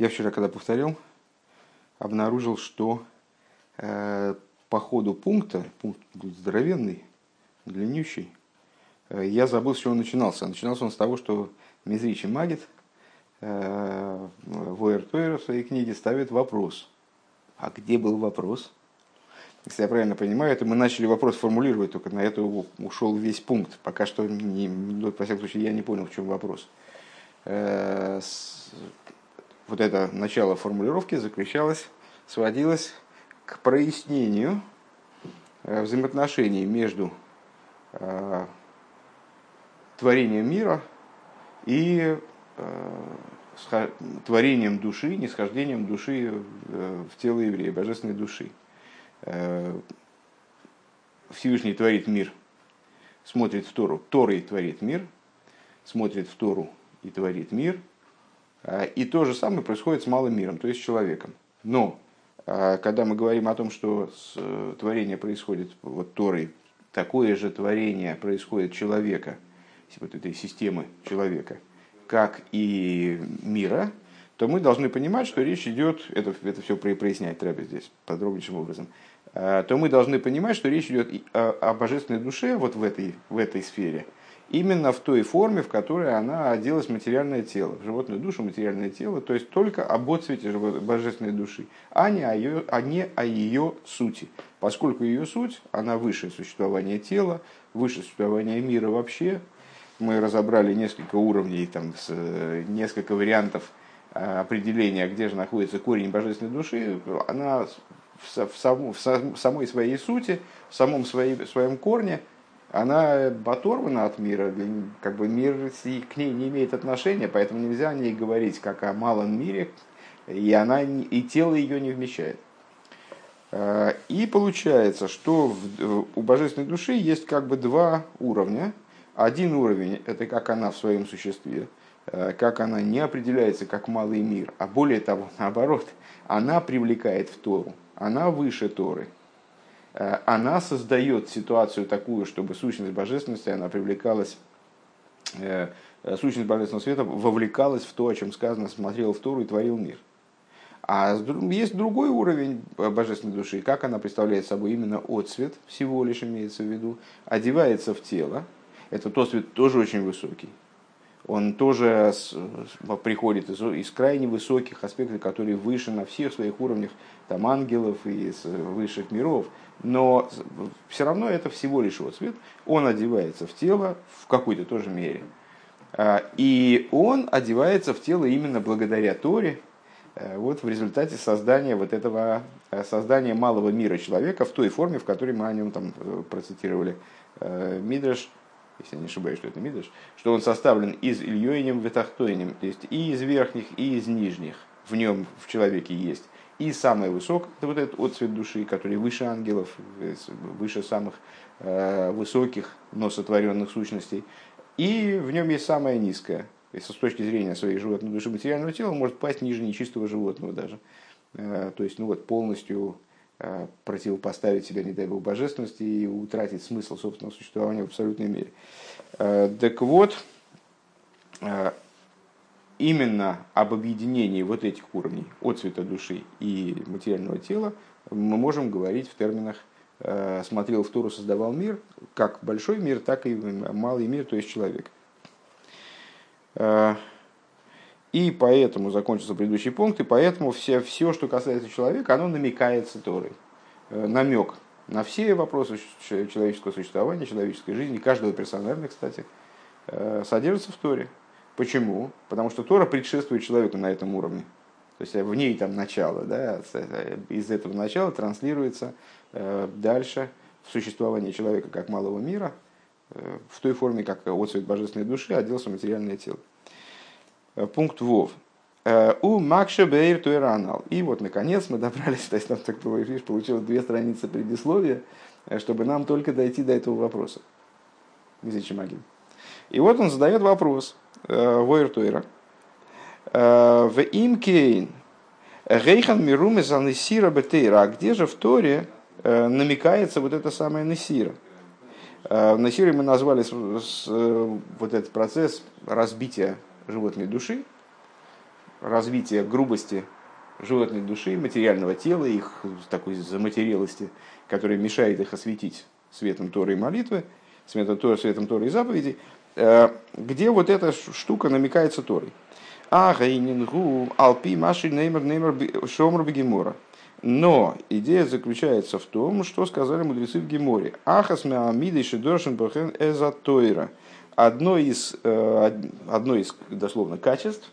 Я вчера, когда повторял, обнаружил, что э, по ходу пункта, пункт здоровенный, длиннющий, э, я забыл, с чего он начинался. Начинался он с того, что Мизричи Магит э, в Уэртуэре в своей книге ставит вопрос. А где был вопрос? Если я правильно понимаю, это мы начали вопрос формулировать, только на это ушел весь пункт. Пока что, не, ну, во всяком случае, я не понял, в чем вопрос. Э, вот это начало формулировки заключалось, сводилось к прояснению э, взаимоотношений между э, творением мира и э, творением души, нисхождением души в тело еврея, божественной души. Всевышний творит мир, смотрит в Тору, Торой творит мир, смотрит в Тору и творит мир – и то же самое происходит с малым миром, то есть с человеком. Но а, когда мы говорим о том, что э, творение происходит вот Торой, такое же творение происходит человека, вот этой системы человека, как и мира, то мы должны понимать, что речь идет, это, это все прояснять треба здесь подробнейшим образом, а, то мы должны понимать, что речь идет о божественной душе вот в этой, в этой сфере – именно в той форме, в которой она оделась в материальное тело, в животную душу, материальное тело, то есть только об отцвете божественной души, а не о ее, а не о ее сути. Поскольку ее суть, она выше существования тела, выше существования мира вообще. Мы разобрали несколько уровней, там, с, несколько вариантов а, определения, где же находится корень божественной души. Она в, в, сам, в самой своей сути, в самом своей, своем корне – она оторвана от мира, как бы мир к ней не имеет отношения, поэтому нельзя о ней говорить как о малом мире, и, она, и тело ее не вмещает. А, и получается, что у божественной души есть как бы два уровня. Один уровень – это как она в своем существе, а, как она не определяется как малый мир, а более того, наоборот, она привлекает в Тору, она выше Торы – она создает ситуацию такую, чтобы сущность божественности, она привлекалась, э, сущность божественного света вовлекалась в то, о чем сказано, смотрел в Тору и творил мир. А есть другой уровень божественной души, как она представляет собой именно отцвет, всего лишь имеется в виду, одевается в тело. Это тот свет тоже очень высокий. Он тоже приходит из, из крайне высоких аспектов, которые выше на всех своих уровнях там, ангелов и высших миров но все равно это всего лишь его цвет. Он одевается в тело в какой-то тоже мере. А, и он одевается в тело именно благодаря Торе, э, вот в результате создания вот этого, э, создания малого мира человека в той форме, в которой мы о нем там э, процитировали Мидраш, если не ошибаюсь, что это Мидраш, что он составлен из Ильёинем Ветахтойнем, то есть и из верхних, и из нижних. В нем, в человеке есть и самое высокое, это вот этот отцвет души, который выше ангелов, выше самых э, высоких, но сотворенных сущностей. И в нем есть самое низкое. Если с точки зрения своей животной души материального тела, может пасть ниже нечистого животного даже. Э, то есть, ну вот, полностью э, противопоставить себя, не дай бог, божественности и утратить смысл собственного существования в абсолютной мере. Так вот, именно об объединении вот этих уровней от цвета души и материального тела мы можем говорить в терминах э, «смотрел в Туру, создавал мир», как большой мир, так и малый мир, то есть человек. Э, и поэтому закончился предыдущий пункт, и поэтому все, все что касается человека, оно намекается Торой. Э, намек на все вопросы человеческого существования, человеческой жизни, каждого персонально, кстати, содержится в Торе. Почему? Потому что Тора предшествует человеку на этом уровне. То есть в ней там начало, да, из этого начала транслируется э, дальше в существование человека как малого мира, э, в той форме, как отцвет божественной души оделся материальное тело. Э, пункт ВОВ. У Макша Бейр Туэранал. И вот, наконец, мы добрались, то есть нам так видишь, получилось две страницы предисловия, чтобы нам только дойти до этого вопроса. Чемагин? И вот он задает вопрос – Войртуэра. В имкейн Рейхан Мируме за Несира Бетейра. А где же в Торе э, намекается вот это самое Несира? Э, в мы назвали э, вот этот процесс разбития животной души. развития грубости животной души, материального тела, их такой заматерелости, которая мешает их осветить светом Торы и молитвы, светом Торы, светом Торы и заповедей, э, где вот эта штука намекается Торой. А гейнингу алпи маши неймер неймер шомр бегемора. Но идея заключается в том, что сказали мудрецы в Геморе. Ахас меамидой шедоршин бахен эзотойра. Одно из, э, одно из дословно качеств,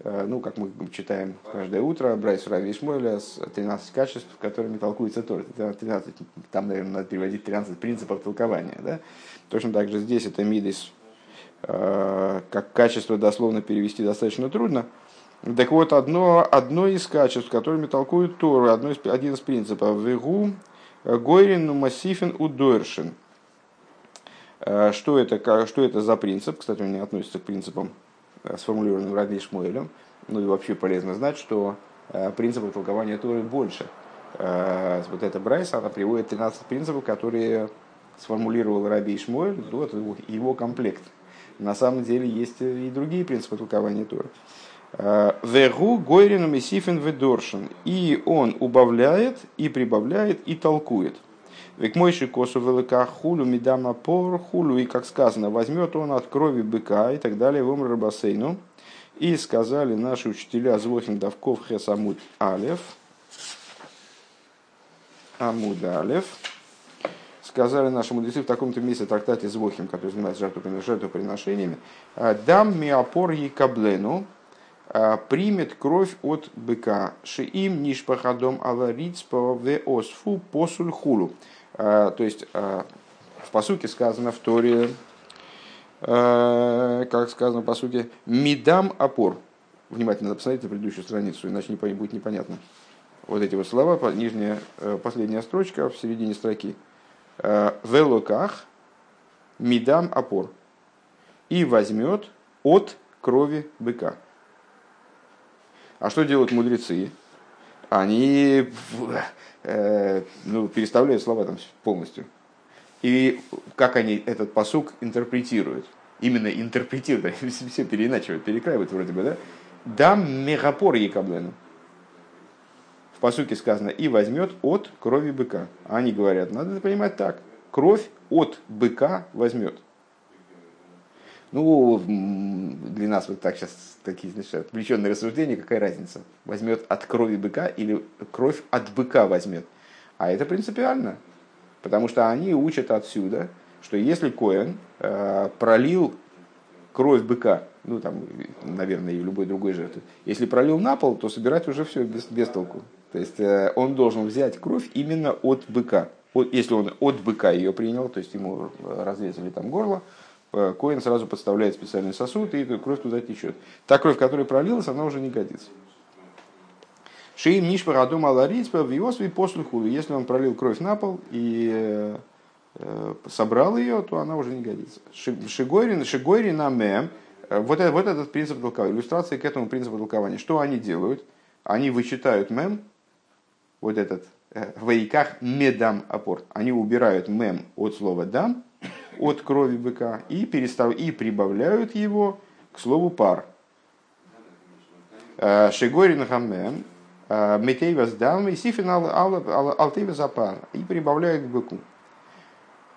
э, ну, как мы читаем каждое утро, Брайс Рави Ишмойля с 13 качеств, которыми толкуется Тор. 13, там, наверное, надо переводить 13 принципов толкования. Да? Точно так же здесь это мидис, э, как качество дословно перевести достаточно трудно. Так вот, одно, одно из качеств, которыми толкуют Тору, одно из, один из принципов, вегу гойрин массифин удойршин. Э, что это, что это за принцип? Кстати, он не относится к принципам, э, сформулированным Раби Шмуэлем. Ну и вообще полезно знать, что э, принципов толкования Торы больше. Вот эта Брайса, она приводит 13 принципов, которые сформулировал Раби Ишмуэль, вот его комплект. На самом деле есть и другие принципы толкования Торы. Вегу Гойрину Месифин Ведоршин. И он убавляет, и прибавляет, и толкует. Век мойши косу велика хулю мидама пор хулю. И как сказано, возьмет он от крови быка и так далее в умр бассейну. И сказали наши учителя Звохин Давков Хес Амуд Алев. Амуд Алев. Сказали наши мудрецы в таком-то месте трактате Звохим, который занимается жертвоприношениями. Дам миопор каблену а, примет кровь от быка. Шиим нишпахадом аларицпа в осфу посуль хулу. А, то есть а, в посуке сказано в Торе, как сказано по сути, мидам опор. Внимательно надо посмотреть на предыдущую страницу, иначе не будет непонятно. Вот эти вот слова, нижняя, э, последняя строчка в середине строки. Велоках мидам опор. И возьмет от крови быка. А что делают мудрецы? Они э, ну, переставляют слова там полностью. И как они этот посук интерпретируют? Именно интерпретируют, все переиначивают, перекраивают вроде бы, да? Дам мегапор якаблену. В посуке сказано, и возьмет от крови быка. Они говорят, надо понимать так, кровь от быка возьмет. Ну, для нас вот так сейчас такие, значит, отвлеченные рассуждения, какая разница? Возьмет от крови быка или кровь от быка возьмет? А это принципиально, потому что они учат отсюда, что если Коэн э, пролил кровь быка, ну там, наверное, и любой другой жертвы, если пролил на пол, то собирать уже все без, без толку. То есть э, он должен взять кровь именно от быка. Если он от быка ее принял, то есть ему разрезали там горло, Э, коин сразу подставляет специальный сосуд, и кровь туда течет. Та кровь, которая пролилась, она уже не годится. Шиим нишпа радум аларицпа в Иосве худу. Если он пролил кровь на пол и э, э, собрал ее, то она уже не годится. Шигойрин, шигойрин амем. Вот, вот этот принцип толкования, иллюстрации к этому принципу толкования. Что они делают? Они вычитают мем, вот этот, в вейках медам опор. Они убирают мем от слова дам, от крови быка и, перестав... и прибавляют его к слову пар. Э, Шигорин хамем, э, метейва сдам и сифин алтейва запар. И прибавляют к быку.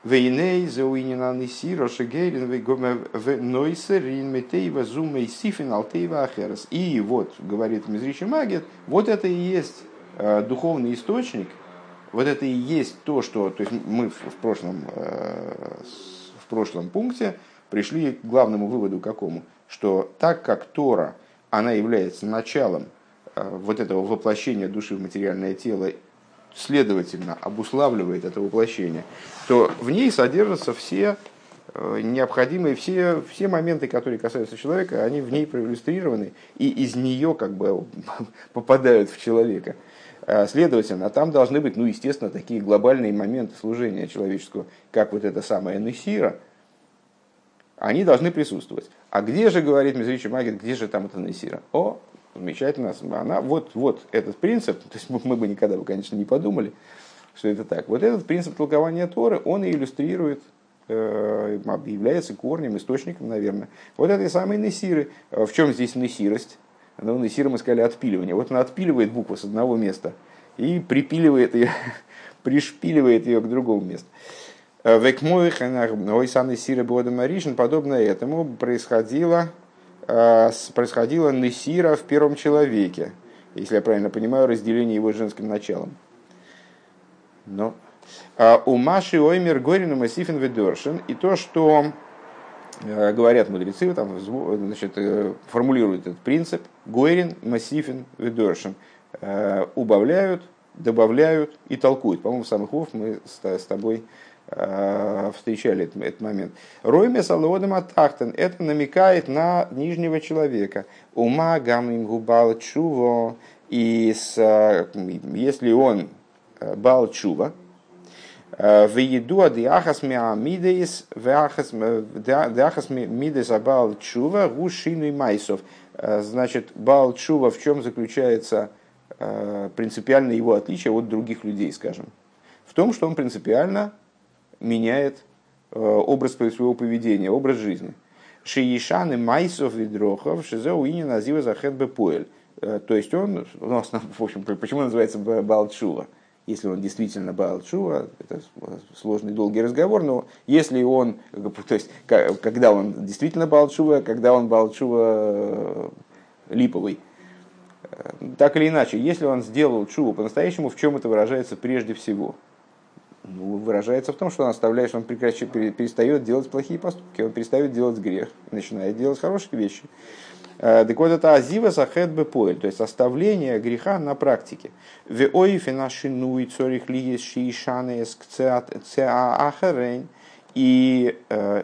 Вейней зауинина нисира шигерин нойсерин метейва зумей сифин алтейва ахерас. И вот, говорит Мизричи Магет, вот это и есть э, духовный источник – вот это и есть то, что... То есть мы в прошлом, э, в прошлом пункте пришли к главному выводу какому? Что так как Тора, она является началом э, вот этого воплощения души в материальное тело, следовательно, обуславливает это воплощение, то в ней содержатся все э, необходимые, все, все моменты, которые касаются человека, они в ней проиллюстрированы, и из нее как бы попадают в человека. Э, следовательно, там должны быть, ну, естественно, такие глобальные моменты служения человеческого, как вот это самое Несира, они должны присутствовать. А где же, говорит Мизричи Магин, где же там это Несира? О, замечательно, она, вот, вот этот принцип, то есть мы бы никогда бы, конечно, не подумали, что это так. Вот этот принцип толкования Торы, он и иллюстрирует э, является корнем, источником, наверное, вот этой самой Несиры. В чем здесь Несирость? Но на Исира мы сказали отпиливание. Вот он отпиливает букву с одного места и припиливает ее, пришпиливает ее к другому месту. Векмоих, ой, сан Исира Бода Маришин, подобно этому происходило, происходило Несира в первом человеке. Если я правильно понимаю, разделение его женским началом. Но у Маши Оймер Горин Масифин Ведоршин. И то, что э, говорят мудрецы, там, значит, э, формулируют этот принцип, Гойрин, Массифин, Ведоршин, э, убавляют, добавляют и толкуют. По-моему, в самых вов мы с тобой встречали этот момент. Ройме салодом атахтен. Это намекает на нижнего человека. Ума гамим губал чуво. И с, если он бал чува, в еду диахас мидейс, диахас мидейс абал чува, и майсов. Значит, бал в чем заключается принципиальное его отличие от других людей, скажем? В том, что он принципиально меняет образ своего поведения, образ жизни. Шиишаны майсов ведрохов, шизеуини назива захет бепоэль. То есть он, ну, в общем, почему называется Балчува? Если он действительно Баал Чува, это сложный долгий разговор, но если он, то есть когда он действительно Баал Чува, когда он Баал Чува э, липовый, э, так или иначе, если он сделал чуву по-настоящему, в чем это выражается прежде всего? Ну, выражается в том, что он оставляет, что он прекращает, перестает делать плохие поступки, он перестает делать грех, начинает делать хорошие вещи. Э, так вот это азива сахет бепоэль, то есть оставление греха на практике. В ойфе наши нуй цорих ли шишаны ахарень. И э,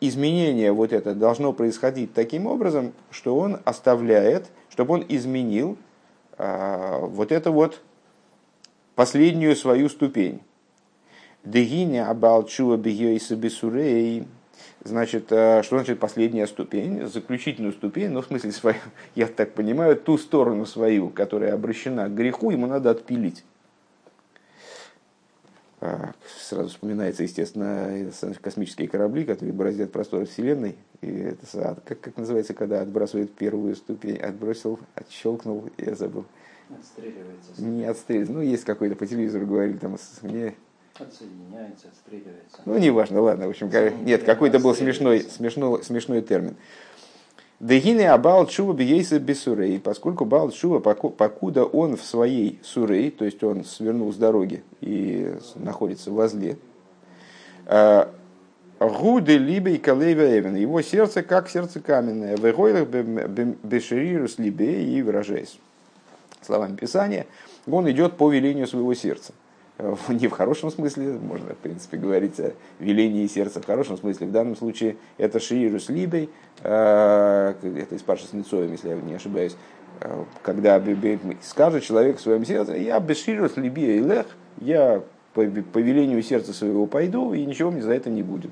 изменение вот это должно происходить таким образом, что он оставляет, чтобы он изменил э, вот это вот последнюю свою ступень. Дегиня абалчуа бегейса бесурей Значит, э, что значит последняя ступень? Заключительную ступень, ну, в смысле, свою, я так понимаю, ту сторону свою, которая обращена к греху, ему надо отпилить. Сразу вспоминается, естественно, космические корабли, которые бороздят просторы Вселенной. И это, как, как называется, когда отбрасывает первую ступень? Отбросил, отщелкнул, я забыл. Отстреливается. Не отстреливается. Ну, есть какой-то по телевизору говорили, там, мне Отсоединяется, отстреливается. Ну, неважно, ладно. В общем, нет, какой-то был смешной, смешной, смешной термин. Дегины абал чува бейса бесурей, поскольку бал чува, покуда он в своей сурей, то есть он свернул с дороги и находится возле, а, Гуды либей калейва эвен. Его сердце как сердце каменное. Вегойлах бешерирус либей и выражаясь словами Писания, он идет по велению своего сердца. Не в хорошем смысле, можно, в принципе, говорить о велении сердца в хорошем смысле. В данном случае это Шиирус Либей, э, это из Паши с если я не ошибаюсь, э, когда скажет человек в своем сердце, я без Шиирус Либия и Лех, я по, по велению сердца своего пойду, и ничего мне за это не будет.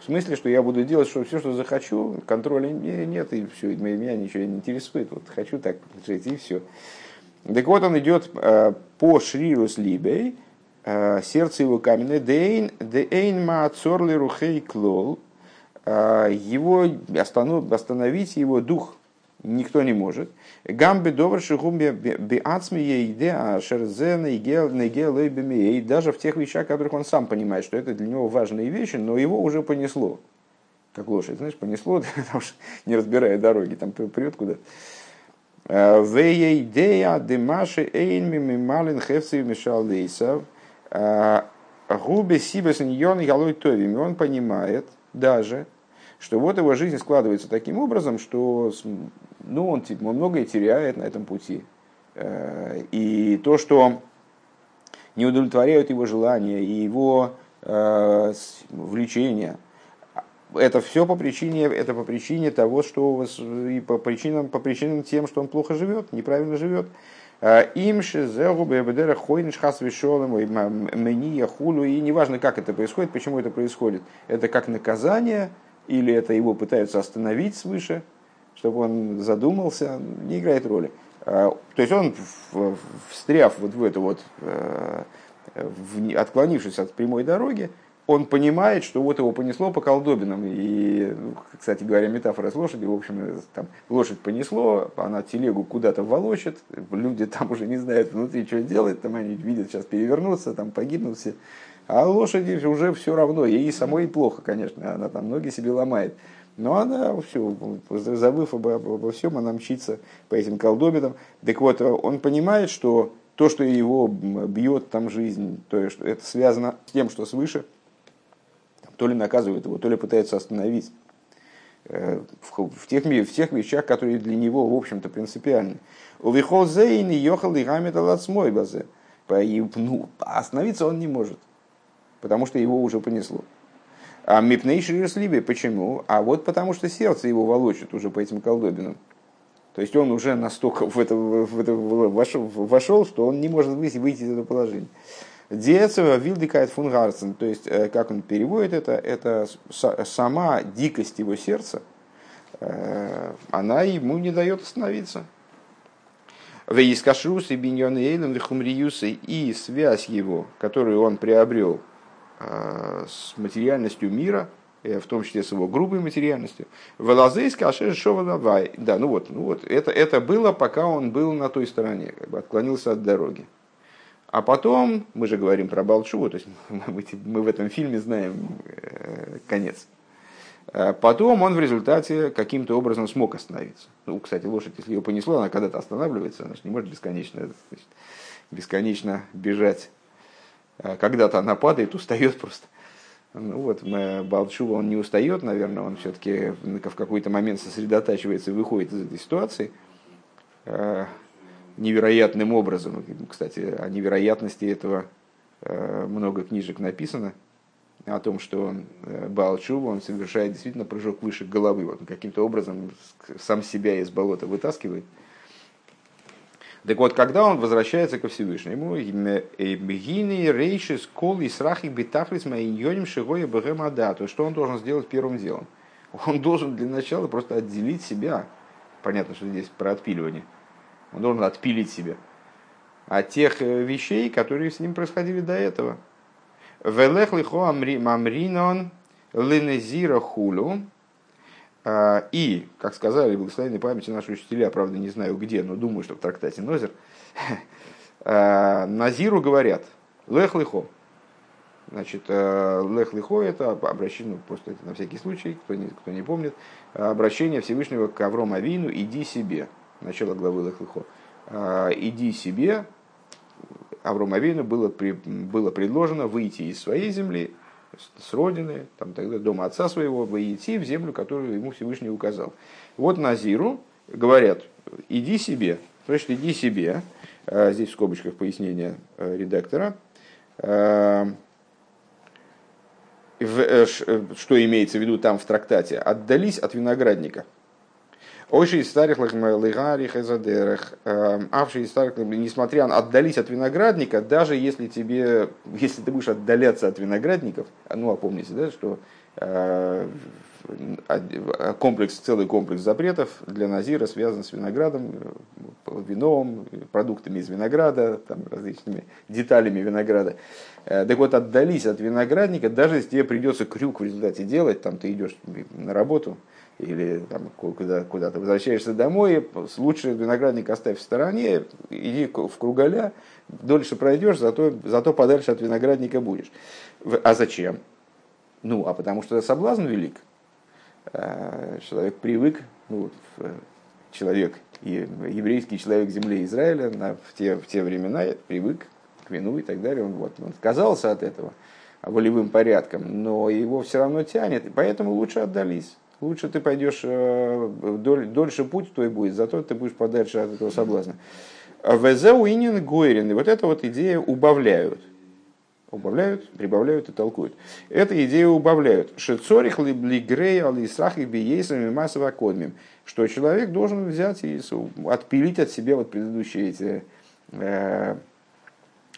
В смысле, что я буду делать что, все, что захочу, контроля нет, и все, меня ничего не интересует. Вот хочу так жить, и все. Так вот, он идет э, по Шрирус Либей, сердце его каменное, дейн, дейн маацорли рухей клол, э, его остановить его дух никто не может. Гамби добр шихумби биацми ейде а шерзе и даже в тех вещах, которых он сам понимает, что это для него важные вещи, но его уже понесло. Как лошадь, знаешь, понесло, потому не разбирая дороги, там прет куда-то. Э, Вейдея демаши эйнми мималин хевци мешал А, Губе Сибес Ньон Ялой Товим. Он понимает даже, что вот его жизнь складывается таким образом, что ну, он, типа, многое теряет на этом пути. Э, и то, что не удовлетворяют его желания и его э, влечения, это все по причине, это по причине того, что и по причинам, по причинам тем, что он плохо живет, неправильно живет. Им шизегу бебедера хойниш хас вишолем мени хулу. И неважно, как это происходит, почему это происходит. Это как наказание, или это его пытаются остановить свыше, чтобы он задумался, не играет роли. То есть он, встряв вот в это вот, отклонившись от прямой дороги, он понимает, что вот его понесло по колдобинам. И, кстати говоря, метафора с лошадью, в общем, там, лошадь понесло, она телегу куда-то волочит, люди там уже не знают внутри, что делать, там они видят, сейчас перевернуться, там погибнут все. А лошади уже все равно, ей самой плохо, конечно, она там ноги себе ломает. Но она все, забыв обо, обо всем, она мчится по этим колдобинам. Так вот, он понимает, что то, что его бьет там жизнь, то, что это связано с тем, что свыше, то ли наказывает его, то ли пытается остановить э, в тех, в тех вещах, которые для него, в общем-то, принципиальны. Увихол зейн и йохал и гамет алацмой базе. Ну, остановиться он не может, потому что его уже понесло. А мипнейший слибе, почему? А вот потому что сердце его волочит уже по этим колдобинам. То есть он уже настолько в это, в это вошел, вошел, что он не может выйти, выйти из этого положения. Диэцева вилдикает фунгарцен, то есть, э, как он переводит это, это сама дикость его сердца, э, она ему не дает остановиться. Вейскашрус и биньон эйлем лихумриюсы и связь его, которую он приобрел э, с материальностью мира, в том числе с его грубой материальностью. Велазейс Да, ну вот, ну вот это, это было, пока он был на той стороне, как бы отклонился от дороги. А потом, мы же говорим про Балчу, то есть мы, в этом фильме знаем э, конец. А потом он в результате каким-то образом смог остановиться. Ну, кстати, лошадь, если ее понесло, она когда-то останавливается, она же не может бесконечно, значит, бесконечно бежать. Когда-то она падает, устает просто. Ну вот, Балчува, он не устает, наверное, он все-таки в какой-то момент сосредотачивается и выходит из этой ситуации. Невероятным образом. Кстати, о невероятности этого э, много книжек написано, о том, что э, Балчува, он совершает действительно прыжок выше головы. Вот он каким-то образом сам себя из болота вытаскивает. Так вот, когда он возвращается ко Всевышнему, Гини рейшис кол и срахи битахлис майньоним шигоя бгемада, то что он должен сделать первым делом? Он должен для начала просто отделить себя. Понятно, что здесь про отпиливание он должен отпилить себя от тех э, вещей, которые с ним происходили до этого. Велех лихо амринон ленезира хулю. А, и, как сказали благословенной памяти наши учителя, правда не знаю где, но думаю, что в трактате Нозер, а, Назиру говорят, лех лихо. Значит, э, лех лихо это обращение, ну, просто на всякий случай, кто не, кто не помнит, обращение Всевышнего к Аврому Авину, иди себе начало главы Лехлыхо, «А, иди себе, Аврому Авейну было, было предложено выйти из своей земли, с родины, там, тогда дома отца своего, выйти в землю, которую ему Всевышний указал. Вот Назиру говорят, иди себе, значит, иди себе, а, здесь в скобочках пояснение э, редактора, а, э, что имеется в виду там в трактате, отдались от виноградника – Ойши из старых лыгарих эзадерах, эм, авши из старых, несмотря на отдались от виноградника, даже если тебе, если ты будешь отдаляться от виноградников, ну, опомните, да, что э, комплекс, целый комплекс запретов для Назира связан с виноградом, э, вином, продуктами из винограда, там, различными деталями винограда. Э, так вот, отдались от виноградника, даже если тебе придется крюк в результате делать, там ты идешь на работу, или там, куда, куда ты возвращаешься домой, лучше виноградник оставь в стороне, иди в кругаля, дольше пройдешь, зато, зато подальше от виноградника будешь. А зачем? Ну, а потому что соблазн велик. А, человек привык, ну, человек, еврейский человек земли Израиля на, в, те, в те времена привык к вину и так далее. Он, вот, он отказался от этого волевым порядком, но его все равно тянет, и поэтому лучше отдались лучше ты пойдешь э, дольше путь твой будет, зато ты будешь подальше от этого соблазна. Везе уинин гойрин. Вот эта вот идея убавляют. Убавляют, прибавляют и толкуют. Эта идея убавляют. Шецорих ли блигрей алисрах и биейсами массово кодмим. Что человек должен взять и отпилить от себя вот предыдущие эти э,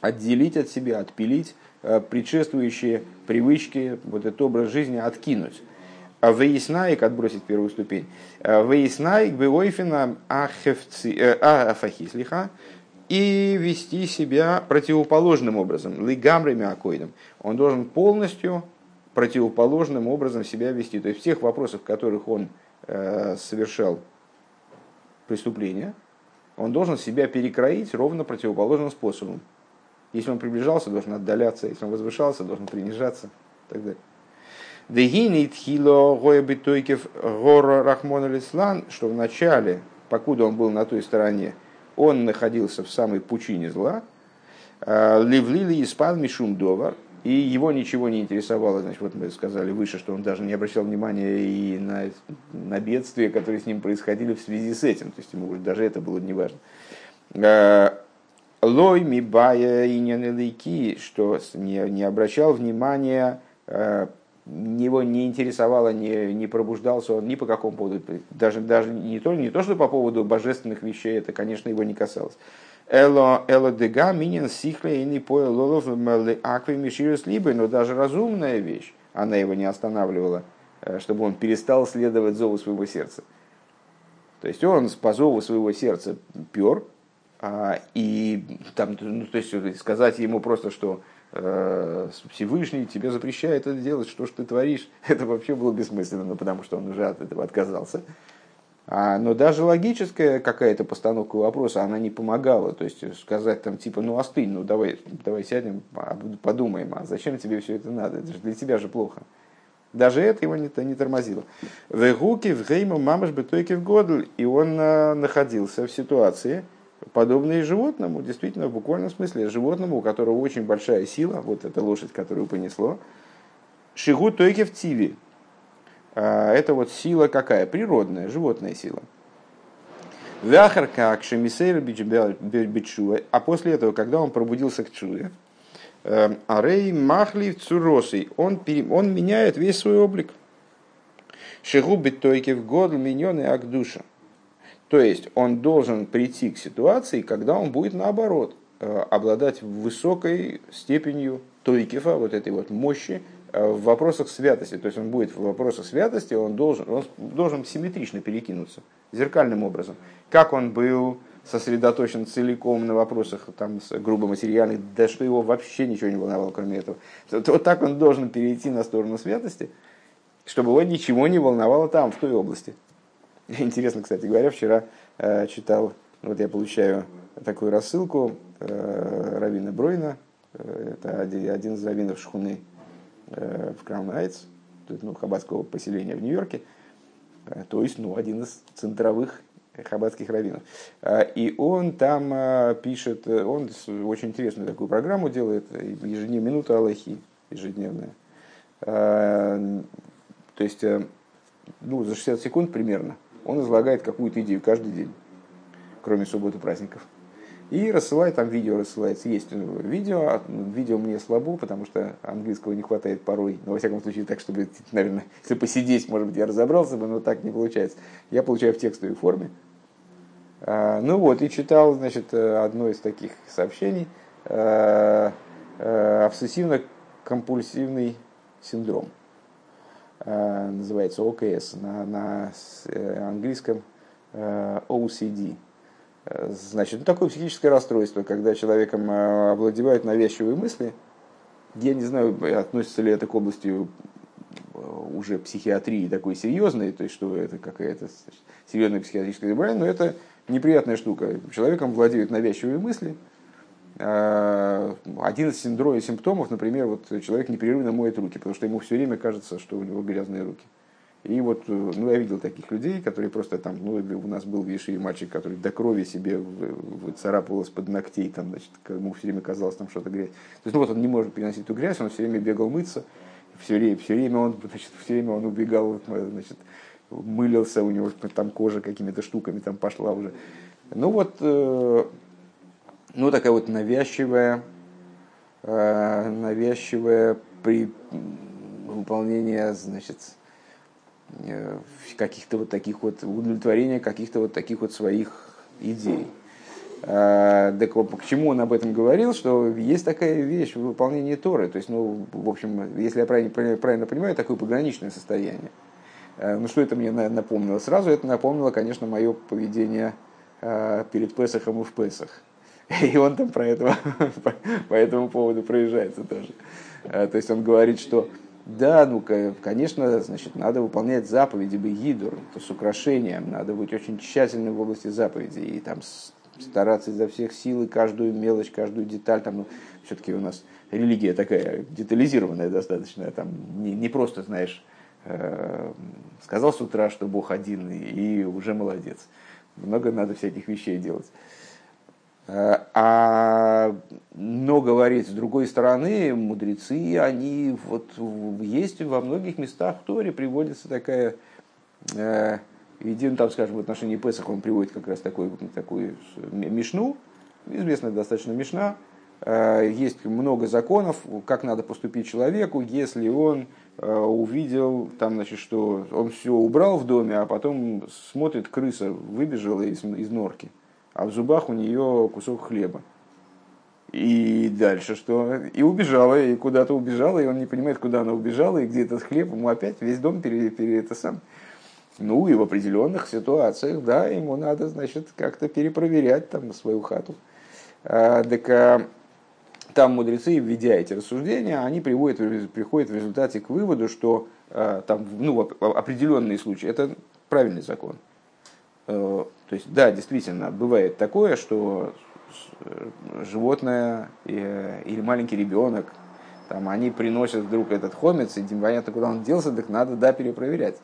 отделить от себя, отпилить э, предшествующие привычки, вот этот образ жизни откинуть. А Выяснаик, отбросить первую ступень, а выяснаик бевойфина афахислиха, э, и вести себя противоположным образом, лигамрами акоидом. Он должен полностью противоположным образом себя вести. То есть в тех вопросах, в которых он э, совершал преступление, он должен себя перекроить ровно противоположным способом. Если он приближался, должен отдаляться, если он возвышался, должен принижаться и так далее. Дегинит хило гоебитойкев гора рахмон лислан, что в начале, покуда он был на той стороне, он находился в самой пучине зла, э, ливлили испан мишум довар, и его ничего не интересовало, значит, вот мы сказали выше, что он даже не обращал внимания и на, на бедствия, которые с ним происходили в связи с этим, то есть ему даже это было неважно. Э, Лой ми бая и не что не, не обращал внимания него не интересовало, не, не пробуждался он ни по какому поводу, даже, даже не, то, не то, что по поводу божественных вещей, это, конечно, его не касалось. Эло, эло дега минин сихле и не поел лолов акви миширус но даже разумная вещь, она его не останавливала, э, чтобы он перестал следовать зову своего сердца. То есть он по зову своего сердца пер, а, и там, ну, то есть сказать ему просто, что Всевышний тебе запрещает это делать, что ж ты творишь, это вообще было бессмысленно, ну, потому что он уже от этого отказался. А, но даже логическая какая-то постановка вопроса, она не помогала. То есть сказать там типа, ну остынь, ну давай, давай сядем, подумаем, а зачем тебе все это надо? Это же для тебя же плохо. Даже это его не, не тормозило. В Гуке, в Гейму, мамаш бетойке в Годль, и он а, находился в ситуации, подобные животному, действительно, в буквальном смысле, животному, у которого очень большая сила, вот эта лошадь, которую понесло, шигу тойке в тиви. А, это вот сила какая? Природная, животная сила. Вяхар как шемисейр бичуа, а после этого, когда он пробудился к чуе, эм, Арей махли цуросой, он, он меняет весь свой облик. Шигу битойке в год миньоны акдуша. То есть он должен прийти к ситуации, когда он будет наоборот э, обладать высокой степенью тойкифа, вот этой вот мощи э, в вопросах святости. То есть он будет в вопросах святости, он должен, он должен симметрично перекинуться, зеркальным образом. Как он был сосредоточен целиком на вопросах там, грубо материальных, да что его вообще ничего не волновало, кроме этого. Вот так он должен перейти на сторону святости, чтобы его ничего не волновало там, в той области. Интересно, кстати говоря, вчера э, читал, вот я получаю такую рассылку э, Равина Бройна, э, это один, из раввинов Шхуны э, в Краун Айтс, ну, хаббатского поселения в Нью-Йорке, э, то есть ну, один из центровых хаббатских раввинов. Э, и он там э, пишет, э, он очень интересную такую программу делает, ежедневная минута Аллахи, ежедневная. То есть, ну, за 60 секунд примерно он излагает какую-то идею каждый день, кроме субботы праздников. И рассылает, там видео рассылается. Есть видео, а видео мне слабо, потому что английского не хватает порой. Но, во всяком случае, так, чтобы, наверное, если посидеть, может быть, я разобрался бы, но так не получается. Я получаю в текстовой форме. А, ну вот, и читал, значит, одно из таких сообщений. А, обсессивно-компульсивный синдром. Э, называется ОКС, на, на э, английском э, OCD. Значит, ну, такое психическое расстройство, когда человеком овладевают навязчивые мысли. Я не знаю, относится ли это к области уже психиатрии такой серьезной, то есть что это какая-то серьезная психиатрическая заболевание, но это неприятная штука. Человеком владеют навязчивые мысли, Э, один из синдромов, симптомов, например, вот человек непрерывно моет руки, потому что ему все время кажется, что у него грязные руки. И вот, э, ну, я видел таких людей, которые просто там, ну, у нас был, видишь, мальчик, который до крови себе царапал из-под ногтей, там, значит, ему все время казалось там что-то грязь. То есть, ну, вот он не может переносить эту грязь, он все время бегал мыться, все время, все время он, значит, все время он убегал, значит, мылился, у него там кожа какими-то штуками там пошла уже. Ну вот, э, ну, такая вот навязчивая, э, навязчивая при выполнении, значит, э, каких-то вот таких вот, удовлетворения каких-то вот таких вот своих идей. Э, так к чему он об этом говорил, что есть такая вещь в выполнении Торы, то есть, ну, в общем, если я правильно, правильно понимаю, такое пограничное состояние. Ну, что это мне напомнило? Сразу это напомнило, конечно, мое поведение перед Песохом и в Песах. И он там про этого, по, этому поводу проезжается тоже. А, то есть он говорит, что Да, ну, конечно, значит, надо выполнять заповеди Бегидур, то с украшением, надо быть очень тщательным в области заповедей, и там стараться изо всех сил, и каждую мелочь, каждую деталь, там, ну, все-таки у нас религия такая детализированная достаточно, там не, не просто, знаешь, э, сказал с утра, что Бог один, и, и уже молодец. Много надо всяких вещей делать. Э, а, но говорить с другой стороны, мудрецы, они вот есть во многих местах в Торе приводится такая, э, един, там, скажем, в отношении Песах он приводит как раз такой, такую мишну, известная достаточно мишна, э, есть много законов, как надо поступить человеку, если он увидел, там, значит, что он все убрал в доме, а потом смотрит, крыса выбежала из, из норки а в зубах у нее кусок хлеба. И дальше что? И убежала, и куда-то убежала, и он не понимает, куда она убежала, и где этот хлеб, ему опять весь дом пере, пере, это сам. Ну и в определенных ситуациях, да, ему надо, значит, как-то перепроверять там свою хату. А, так а, там мудрецы, введя эти рассуждения, они приводят, приходят в результате к выводу, что а, там, ну, определенные случаи, это правильный закон. Э, то есть, да, действительно, бывает такое, что э, животное или маленький ребенок, там, они приносят вдруг этот хомец, и непонятно, куда он делся, так надо, да, перепроверять.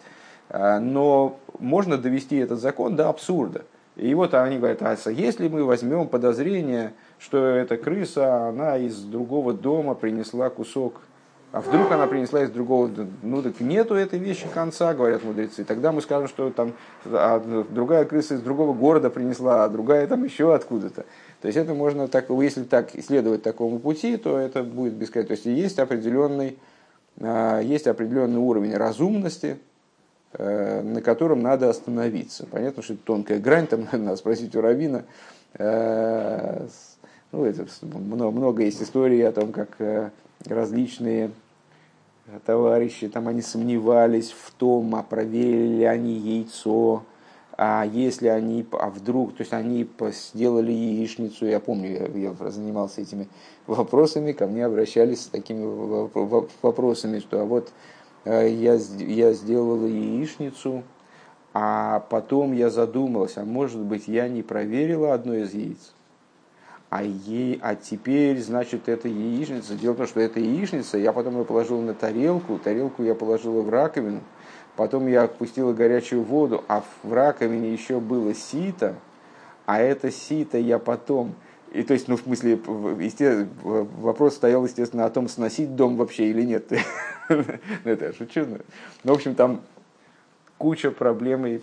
А, но можно довести этот закон до абсурда. И вот они говорят, а если мы возьмем подозрение, что эта крыса, она из другого дома принесла кусок а вдруг она принесла из другого, ну так нету этой вещи конца, говорят мудрецы. Тогда мы скажем, что там а другая крыса из другого города принесла, а другая там еще откуда-то. То есть это можно так, если так исследовать такому пути, то это будет бесконечно. То есть есть определенный, а, есть определенный уровень разумности, э, на котором надо остановиться. Понятно, что это тонкая грань, там надо спросить у Равина. Э, ну, это много, много есть историй о том, как э, различные товарищи, там они сомневались в том, а проверили ли они яйцо, а если они, а вдруг, то есть они сделали яичницу, я помню, я, я занимался этими вопросами, ко мне обращались с такими вопросами, что а вот э, я, я сделала яичницу, а потом я задумался, а может быть я не проверила одно из яиц а, ей, а теперь, значит, это яичница. Дело в том, что это яичница, я потом ее положил на тарелку, тарелку я положила в раковину, потом я опустила горячую воду, а в раковине еще было сито, а это сито я потом... И то есть, ну, в смысле, вопрос стоял, естественно, о том, сносить дом вообще или нет. Ну, это я шучу. Ну, в общем, там куча проблем и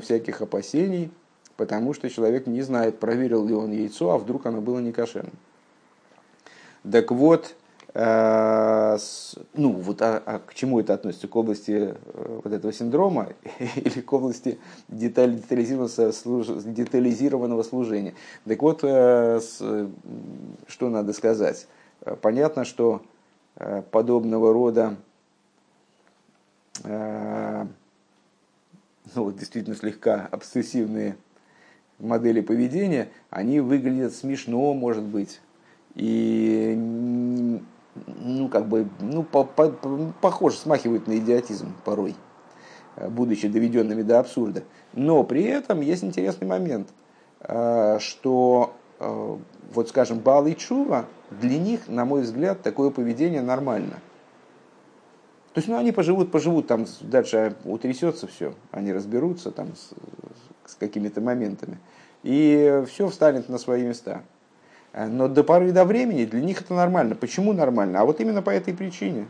всяких опасений – потому что человек не знает, проверил ли он яйцо, а вдруг оно было не кошерным. Так вот, э, ну вот а, а к чему это относится? К области э, вот этого синдрома или к области детализированного, детализированного служения? Так вот, э, что надо сказать? Понятно, что подобного рода ну, вот действительно слегка обсессивные модели поведения, они выглядят смешно, может быть, и ну, как бы, ну, по, по, похоже, смахивают на идиотизм порой, будучи доведенными до абсурда. Но при этом есть интересный момент, э, что, э, вот скажем, Бал и Чува, для них, на мой взгляд, такое поведение нормально. То есть, ну, они поживут, поживут, там дальше утрясется все, они разберутся там с, какими-то моментами. И все встанет на свои места. Но до поры до времени для них это нормально. Почему нормально? А вот именно по этой причине.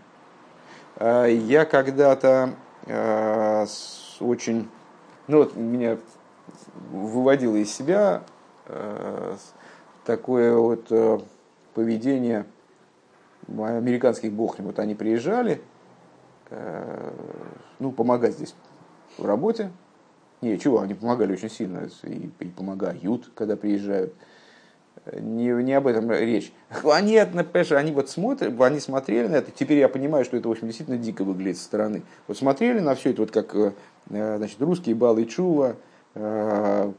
А, я когда-то а, очень... Ну вот меня выводило из себя а, такое вот поведение американских бухнем. Вот они приезжали, ну, помогать здесь в работе, не, чего, они помогали очень сильно и, и помогают, когда приезжают. Не, не об этом речь. Они, они вот смотрят, они смотрели на это, теперь я понимаю, что это, в общем, действительно дико выглядит со стороны. Вот смотрели на все это, вот как э, значит, русские баллы Чува, э,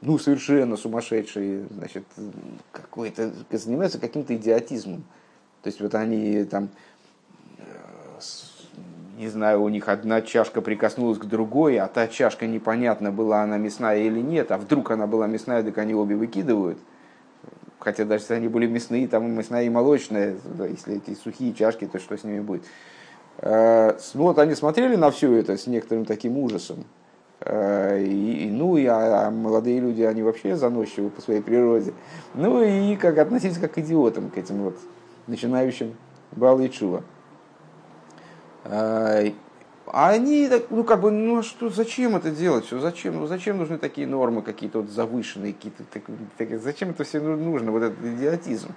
ну, совершенно сумасшедшие, значит, какой-то, занимаются каким-то идиотизмом. То есть вот они там не знаю, у них одна чашка прикоснулась к другой, а та чашка непонятно, была она мясная или нет, а вдруг она была мясная, так они обе выкидывают. Хотя даже если они были мясные, там и мясная, и молочная, если эти сухие чашки, то что с ними будет? Э, вот они смотрели на все это с некоторым таким ужасом. Э, и, ну, и а, а молодые люди, они вообще заносчивы по своей природе. Ну, и как относиться как к идиотам, к этим вот начинающим Бал. Э, а они, ну как бы, ну а что, зачем это делать? Все, зачем? Ну зачем нужны такие нормы какие-то вот завышенные, какие-то, так, так, зачем это все нужно, вот этот идиотизм?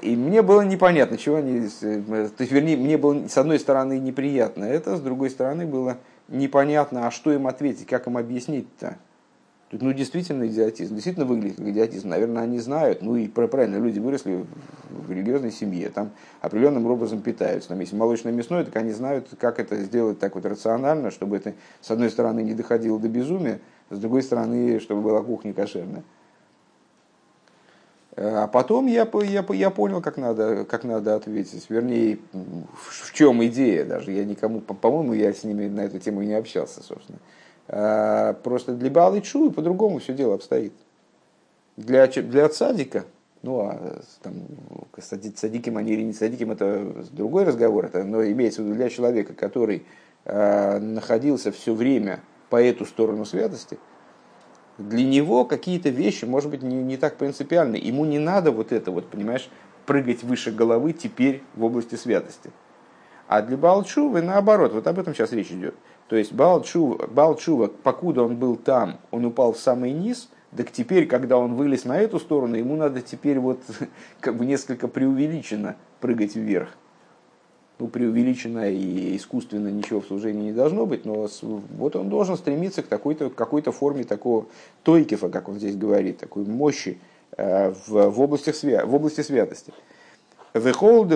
И мне было непонятно, чего они, то есть, вернее, мне было с одной стороны неприятно это, с другой стороны было непонятно, а что им ответить, как им объяснить-то. Ну, действительно идиотизм, действительно выглядит как идиотизм. Наверное, они знают, ну и правильно, люди выросли в религиозной семье, там определенным образом питаются. Там, если молочно-мясное, так они знают, как это сделать так вот рационально, чтобы это, с одной стороны, не доходило до безумия, с другой стороны, чтобы была кухня кошерная. А потом я, я, я понял, как надо, как надо ответить. Вернее, в чем идея даже. Я никому, по-моему, я с ними на эту тему не общался, собственно. А, просто для Баалы Чу по-другому все дело обстоит. Для, для цадика, ну а там, садиким они или не садиким, это другой разговор, это, но имеется в виду для человека, который э, находился все время по эту сторону святости, для него какие-то вещи, может быть, не, не так принципиальны. Ему не надо вот это вот, понимаешь, прыгать выше головы теперь в области святости. А для Балчувы наоборот, вот об этом сейчас речь идет. То есть Балчува, Балчува, покуда он был там, он упал в самый низ, так теперь, когда он вылез на эту сторону, ему надо теперь вот как бы несколько преувеличенно прыгать вверх. Ну, преувеличенно и искусственно ничего в служении не должно быть, но вот он должен стремиться к какой-то, какой форме такого тойкефа, как он здесь говорит, такой мощи э, в, в, области, в области святости. Вехол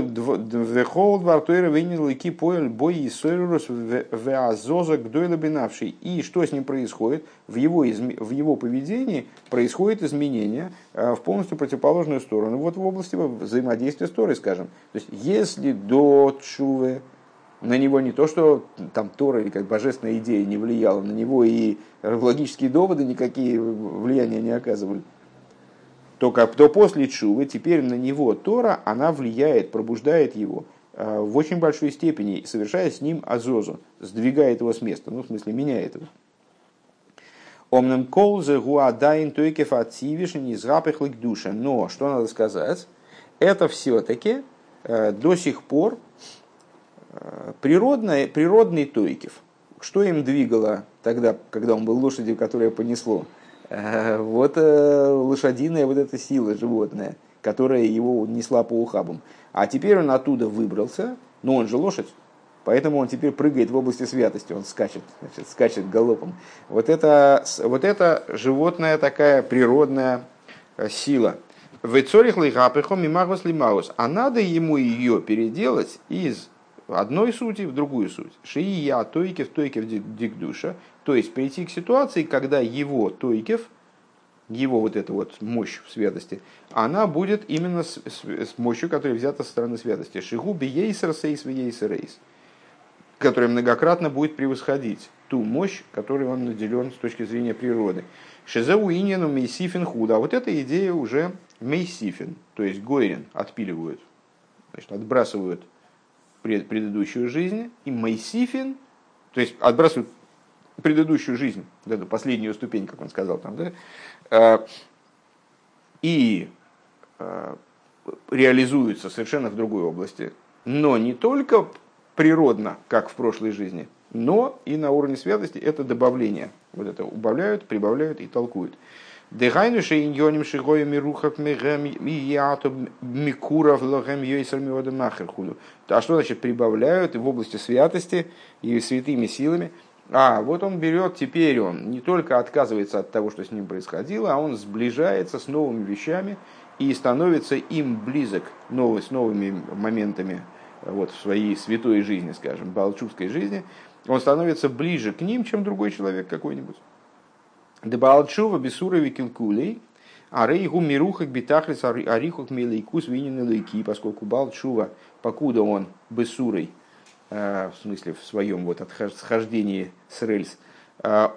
двартойра вынил ики поэль бой и сойрус веазоза гдойла бинавший. И что с ним происходит? В его, в его поведении происходит изменение э, в полностью противоположную сторону. Вот в области взаимодействия с Торой, скажем. То есть, если до Чувы на него не то, что там Тора или как божественная идея не влияла, на него и логические доводы никакие влияния не оказывали только то после Чувы, теперь на него Тора, она влияет, пробуждает его э, в очень большой степени, совершая с ним азозу, сдвигает его с места, ну, в смысле, меняет его. Омнам колзе гуадайн тойкев отсивишен из гапехлик душа. Но, что надо сказать, это все-таки э, до сих пор э, природный, природный тойкев. Что им двигало тогда, когда он был лошадью, которая понесло? Э, вот э, лошадиная вот эта сила животная, которая его несла по ухабам. А теперь он оттуда выбрался, но он же лошадь, поэтому он теперь прыгает в области святости, он скачет, значит, скачет галопом. Вот это, вот это животная такая природная э, сила. В цорих лихапехом и магвас лимаус. А надо ему ее переделать из одной сути в другую суть. Шии я тойкев тойкев дикдуша. То есть прийти к ситуации, когда его тойкев, его вот эта вот мощь в святости, она будет именно с, с, с мощью, которая взята со стороны святости. Шигу биейсер сейс вейсер рейс, которая многократно будет превосходить ту мощь, которой он наделен с точки зрения природы. Шизеу иньяну мейсифин худа. А вот эта идея уже мейсифин, то есть гойрин, отпиливают, значит, отбрасывают пред, предыдущую жизнь, и мейсифин, то есть отбрасывают предыдущую жизнь, вот эту последнюю ступень, как он сказал там, да, э, и э, реализуются совершенно в другой области, но не только природно, как в прошлой жизни, но и на уровне святости это добавление. Вот это убавляют, прибавляют и толкуют. А что значит прибавляют в области святости и святыми силами – а, вот он берет, теперь он не только отказывается от того, что с ним происходило, а он сближается с новыми вещами и становится им близок новый, с новыми моментами вот, в своей святой жизни, скажем, балчувской жизни. Он становится ближе к ним, чем другой человек какой-нибудь. Дебалчува бисурови килкулей, а рейгу мирухак битахлис арихук милейкус винин лейки, поскольку Балчува, покуда он бесурой, в смысле в своем вот отхождении с рельс,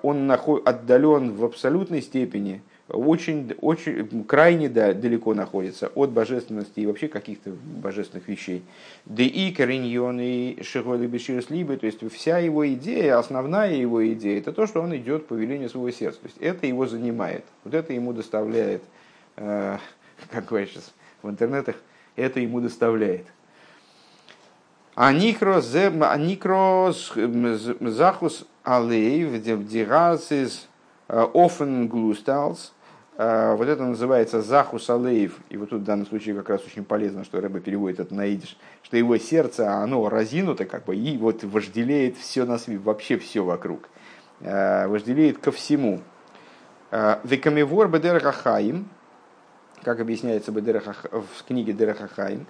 он отдален в абсолютной степени очень, очень крайне да, далеко находится от божественности и вообще каких-то божественных вещей. Да и кореньон и шиголи беширс либо, то есть вся его идея, основная его идея, это то, что он идет по велению своего сердца. То есть это его занимает, вот это ему доставляет, э, как говорят сейчас в интернетах, это ему доставляет. А никро захус алей в дирасис офен глусталс – вот это называется Захус Алеев. И вот тут в данном случае как раз очень полезно, что Рэба переводит это на идиш, что его сердце, оно разинуто как бы и вот вожделеет все на свете, вообще все вокруг. А, вожделеет ко всему. А, Векамивор Бедерахаим, как объясняется в книге Дерахахаим,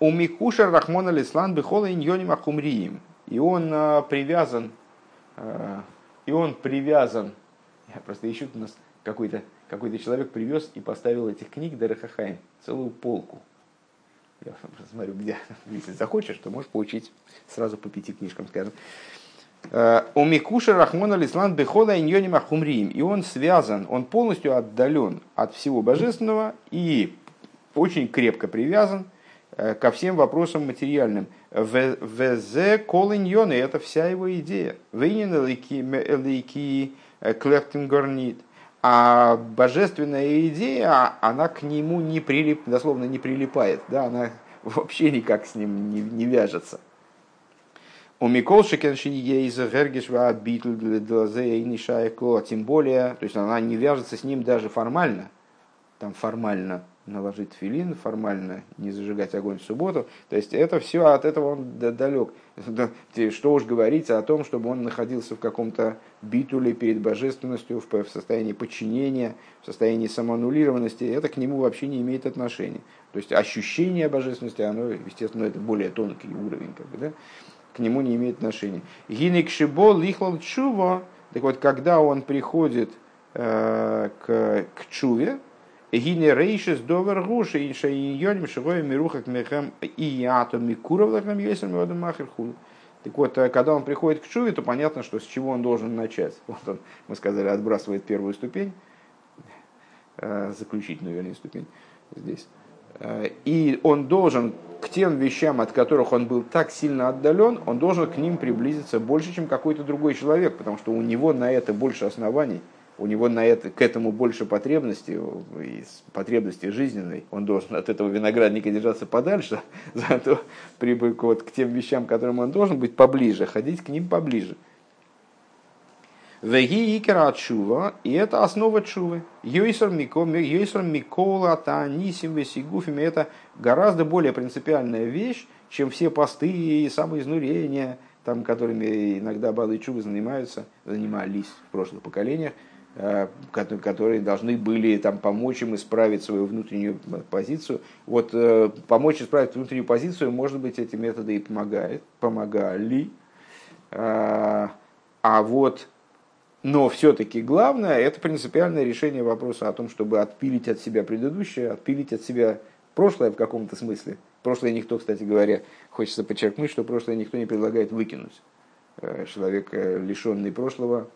у Микушер Рахмона Лислан Бехола Иньоним Ахумриим. И он привязан, и он привязан, я просто ищу у нас какой-то какой человек привез и поставил этих книг Дерехахаим, целую полку. Я смотрю, где, если захочешь, то можешь получить сразу по пяти книжкам, скажем. Э, У Микуша Рахмона Лислан Бехола Иньоним Ахумриим. И он связан, он полностью отдален от всего божественного и очень крепко привязан э, ко всем вопросам материальным. Везе колиньон, и это вся его идея. Вейнин элейки клехтингорнит. А божественная идея, она к нему не прилип, дословно не прилипает, да, она вообще никак с ним не, не вяжется. У Микол Шекеншиньейза Гергишва Битл тем более, то есть она не вяжется с ним даже формально, там формально наложить филин, формально не зажигать огонь в субботу. То есть это все от этого он далек. Что уж говорится о том, чтобы он находился в каком-то битуле перед божественностью, в состоянии подчинения, в состоянии самоаннулированности, это к нему вообще не имеет отношения. То есть ощущение божественности, оно, естественно, это более тонкий уровень, как бы, да? к нему не имеет отношения. Гинек шибо лихлал чува, так вот, когда он приходит э, к, к чуве, Гине рейшис довер гуши, инша и йоним шигоя мирухак мехам и ято микуров лахам есер мивадам махер худ. Так вот, э, когда он приходит к чуве, то понятно, что с чего он должен начать. Вот он, мы сказали, отбрасывает первую ступень, э, заключительную, вернее, ступень здесь. Э, и он должен к тем вещам, от которых он был так сильно отдален, он должен к ним приблизиться больше, чем какой-то другой человек, потому что у него на это больше оснований – у него на это, к этому больше потребности, потребности жизненной, он должен от этого виноградника держаться подальше, зато при, вот, к тем вещам, к которым он должен быть поближе, ходить к ним поближе. Веги икера чува, и это основа чувы. Йойсер микола танисим весигуфим, это гораздо более принципиальная вещь, чем все посты и самоизнурения, там, которыми иногда Балы Чувы занимаются, занимались в прошлых поколениях, которые должны были там, помочь им исправить свою внутреннюю позицию. Вот э, помочь исправить внутреннюю позицию, может быть, эти методы и помогают, помогали. А, а вот, но все-таки главное, это принципиальное решение вопроса о том, чтобы отпилить от себя предыдущее, отпилить от себя прошлое в каком-то смысле. Прошлое никто, кстати говоря, хочется подчеркнуть, что прошлое никто не предлагает выкинуть. Э, человек, лишенный прошлого,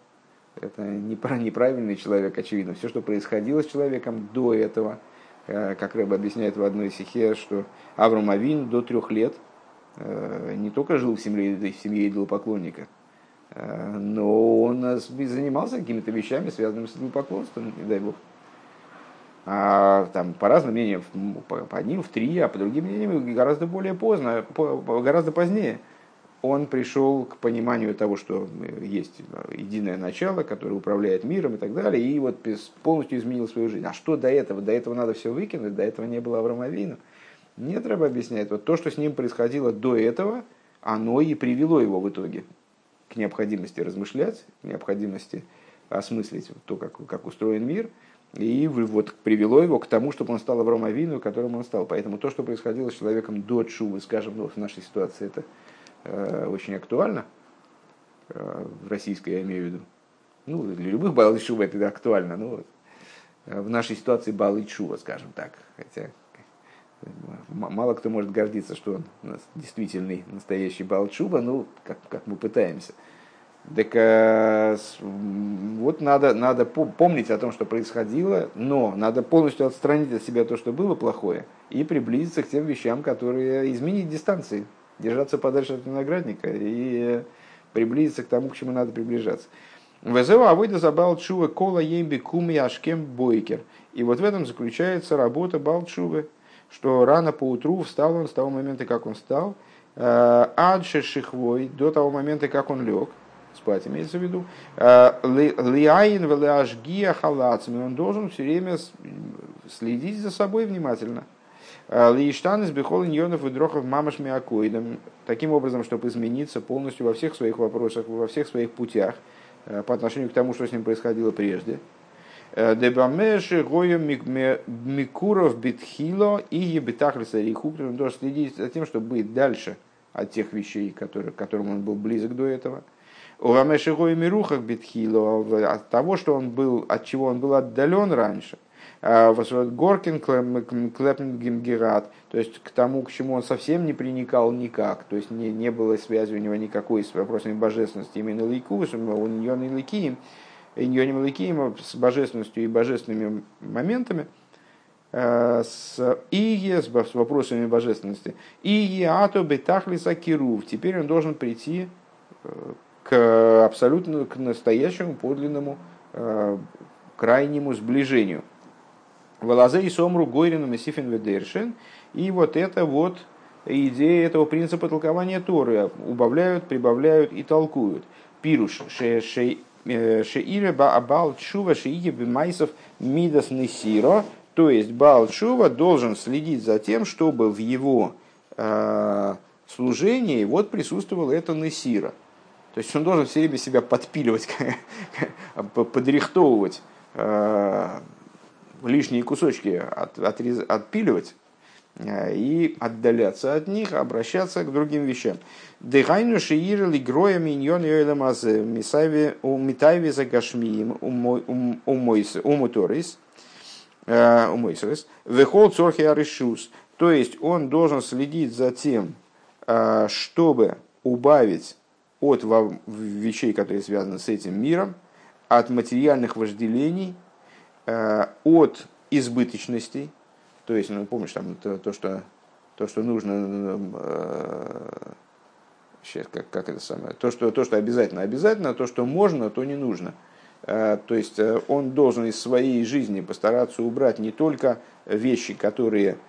это неправильный человек, очевидно. Все, что происходило с человеком до этого, э, как Рэб объясняет в одной стихе, что Авраам Авин до трех лет э, не только жил в семье, в семье идолопоклонника, э, но он занимался какими-то вещами, связанными с идолопоклонством, не дай бог. А там по разным мнениям, по, одним в три, а по другим мнениям гораздо более поздно, по, гораздо позднее – он пришел к пониманию того, что есть единое начало, которое управляет миром и так далее, и вот полностью изменил свою жизнь. А что до этого? До этого надо все выкинуть, до этого не было Авраамовина. Нет, Рэба объясняет, вот то, что с ним происходило до этого, оно и привело его в итоге к необходимости размышлять, к необходимости осмыслить то, как, как устроен мир, и вот привело его к тому, чтобы он стал Авраамовину, которым он стал. Поэтому то, что происходило с человеком до Чувы, скажем, ну, в нашей ситуации, это Э, очень актуально, э, в российской я имею в виду. Ну, для любых Балы Шува это актуально, но вот. Э, в нашей ситуации Балы Чува, скажем так. Хотя Мало кто может гордиться, что он у нас действительный настоящий Балчуба, ну, как, как мы пытаемся. Так вот надо, надо помнить о том, что происходило, но надо полностью отстранить от себя то, что было плохое, и приблизиться к тем вещам, которые изменить дистанции, держаться подальше от виноградника и приблизиться к тому, к чему надо приближаться. Везева авойда забал чува кола емби куми ашкем бойкер. И вот в этом заключается работа Балчувы, что рано по утру встал он с того момента, как он встал, э, адше шихвой, до того момента, как он лег, спать имеется в виду, э, лиаин велашгия халацами, он должен все время следить за собой внимательно. Э, Лиштан из бихол иньонов и дрохов мамаш миакоидом, таким образом, чтобы измениться полностью во всех своих вопросах, во всех своих путях, Э, по отношению к тому, что с ним происходило прежде. Э, Дебамеши Гоя Микуров Битхило и Ебитахлиса Рихук. Он должен следить за тем, чтобы быть дальше от тех вещей, к которым он был близок до этого. Урамеши Гоя Мирухах Битхило от того, что он был, от чего он был отдален раньше. А, Горкин Клепнгемгерат, то есть к тому, к чему он совсем не приникал никак, то есть не, не было связи у него никакой с вопросами божественности, именно Лейку, у нее не Лейкием, Иньоним Лейкием с божественностью и божественными моментами, а, с Ие, с вопросами божественности. Ие ато бетахлиса кирув. Теперь он должен прийти э, к абсолютно к настоящему подлинному э, крайнему сближению. Валазе и Сомру Гойрину Месифин Ведершин. И вот это вот идея этого принципа толкования Торы. Убавляют, прибавляют и толкуют. Пируш шеире э, баабал чува шеиге бимайсов мидас несиро. То есть Баал Чува должен следить за тем, чтобы в его э, служении вот присутствовало это Несира. То есть он должен все время себя подпиливать, подрихтовывать, э, лишние кусочки от, отрез, отпиливать э, и отдаляться от них, обращаться к другим вещам. Дыхайну шиир лигроя миньон йоэламазе мисайве умитайве загашмиим умоторис э, умойсрес вехол цорхи аришус. То есть он должен следить за тем, э, чтобы убавить от вещей, которые связаны с этим миром, от материальных вожделений – Э, от избыточностей, то есть, ну, помнишь, там то, то, что, то, что нужно, э, сейчас, как, как это самое, то что, то, что обязательно, обязательно, то, что можно, то не нужно. Э, то есть он должен из своей жизни постараться убрать не только вещи, которые Э,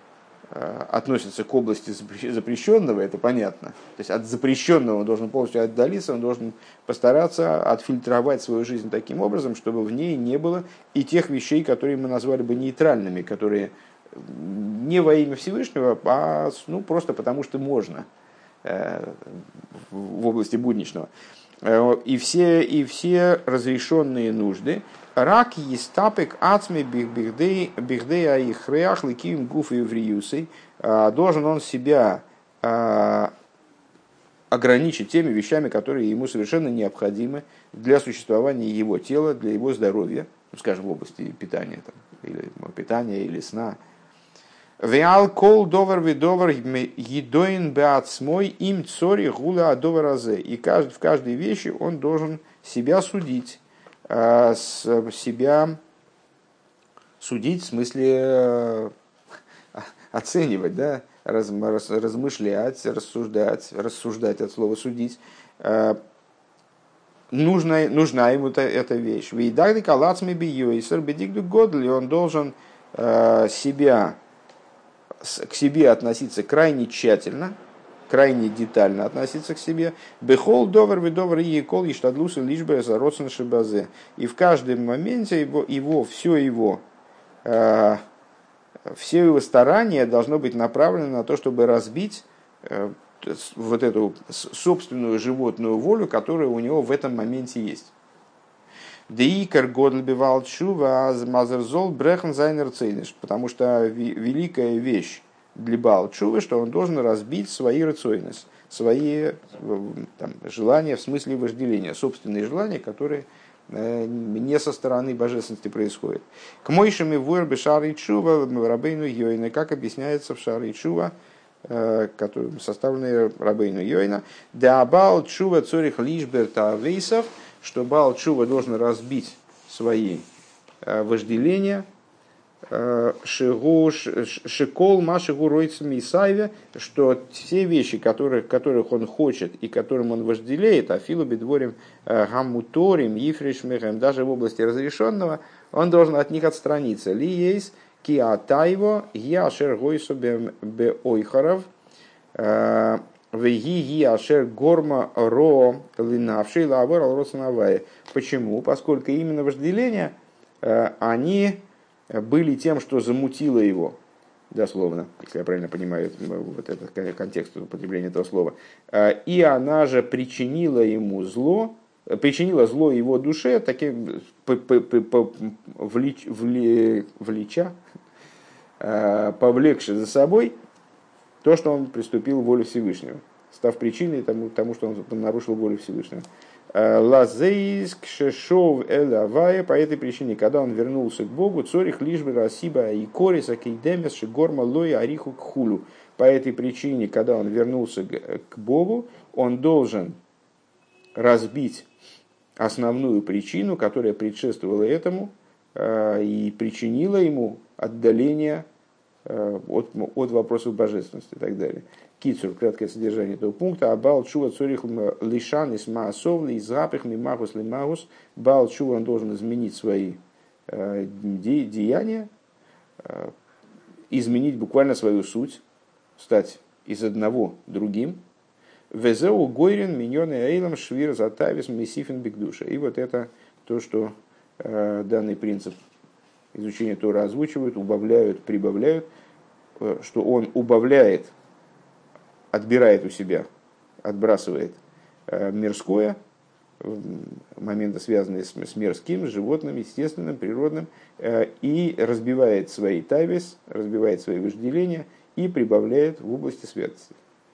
относится к области запрещенного, это понятно. То есть от запрещенного он должен полностью отдалиться, он должен постараться отфильтровать свою жизнь таким образом, чтобы в ней не было и тех вещей, которые мы назвали бы нейтральными, которые не во имя Всевышнего, а ну, просто потому что можно э, в области будничного. Э, и все, и все разрешенные нужды, Рак естапек ацми бихдей аихреах ликим гуф и вриюсой. А, должен он себя а, ограничить теми вещами, которые ему совершенно необходимы для существования его тела, для его здоровья, ну, скажем, в области питания, там, или питания или сна. Веал кол довар видовар едоин беацмой им цори гула адоваразе. И в каждой вещи он должен себя судить а, себя судить, в смысле э, оценивать, да, раз, раз, размышлять, рассуждать, рассуждать от слова судить. А, нужна, нужна ему эта, эта вещь. Вейдагды калацми бийойсер бедигду годли, он должен э, себя, к себе относиться крайне тщательно, крайне детально относиться к себе. Бехол довар вы довар и кол и штадлусы лишь бы за шибазе. И в каждом моменте его, его все его, э, все его старания должно быть направлено на то, чтобы разбить э, вот эту собственную животную волю, которая у него в этом моменте есть. Деикар годл бивал чува мазерзол брехен зайнер потому что великая вещь для Балчувы, что он должен разбить свои рациойность, свои там, желания в смысле вожделения, собственные желания, которые не со стороны божественности происходит. К мойшими вуэр шары чува рабейну йойна, как объясняется в шары чува, составленные рабейну йойна. Да бал чува цорих лишберта вейсов, что бал чува должен разбить свои вожделения, Шикол Машигу Ройцами Исаеве, что все вещи, которых, которых он хочет и которым он вожделеет, Афилу Бедворим э, Гаммуторим, Ефришмехем, даже в области разрешенного, он должен от них отстраниться. Ли есть киатайво яшер гойсу бе ойхаров, э, Веги ашер горма ро линавший лавор алросанавая. Почему? Поскольку именно вожделение, э, они были тем, что замутило его, дословно, если я правильно понимаю вот этот контекст употребления этого слова. А, и она же причинила ему зло, причинила зло его душе, таким влеч, вле, влеча, повлекши за собой то, что он приступил волю Всевышнего, став причиной тому, тому что он нарушил волю Всевышнего. Лазейск Шешов Эль Авая, по этой причине, когда он вернулся к Богу, Цорих Лишбы Расиба и Кориса Кейдемес Шигорма Лоя Ариху Кхулю. По этой причине, когда он вернулся к Богу, он должен разбить основную причину, которая предшествовала этому э, и причинила ему отдаление э, от, от вопросов божественности и так далее. Кицур, краткое содержание этого пункта. А бал чува цурих лишан из маасов, из запах мимагус лимагус. Бал чува он должен изменить свои э, деяния, э, изменить буквально свою суть, стать из одного другим. Везеу гойрин миньоны эйлом швир затавис месифин бигдуша. И вот это то, что э, данный принцип изучения Тора озвучивают, убавляют, прибавляют, что он убавляет отбирает у себя, отбрасывает э, мирское, моменты, связанные с, с мирским, с животным, естественным, природным, э, и разбивает свои тавис, разбивает свои вожделения и прибавляет в области святости.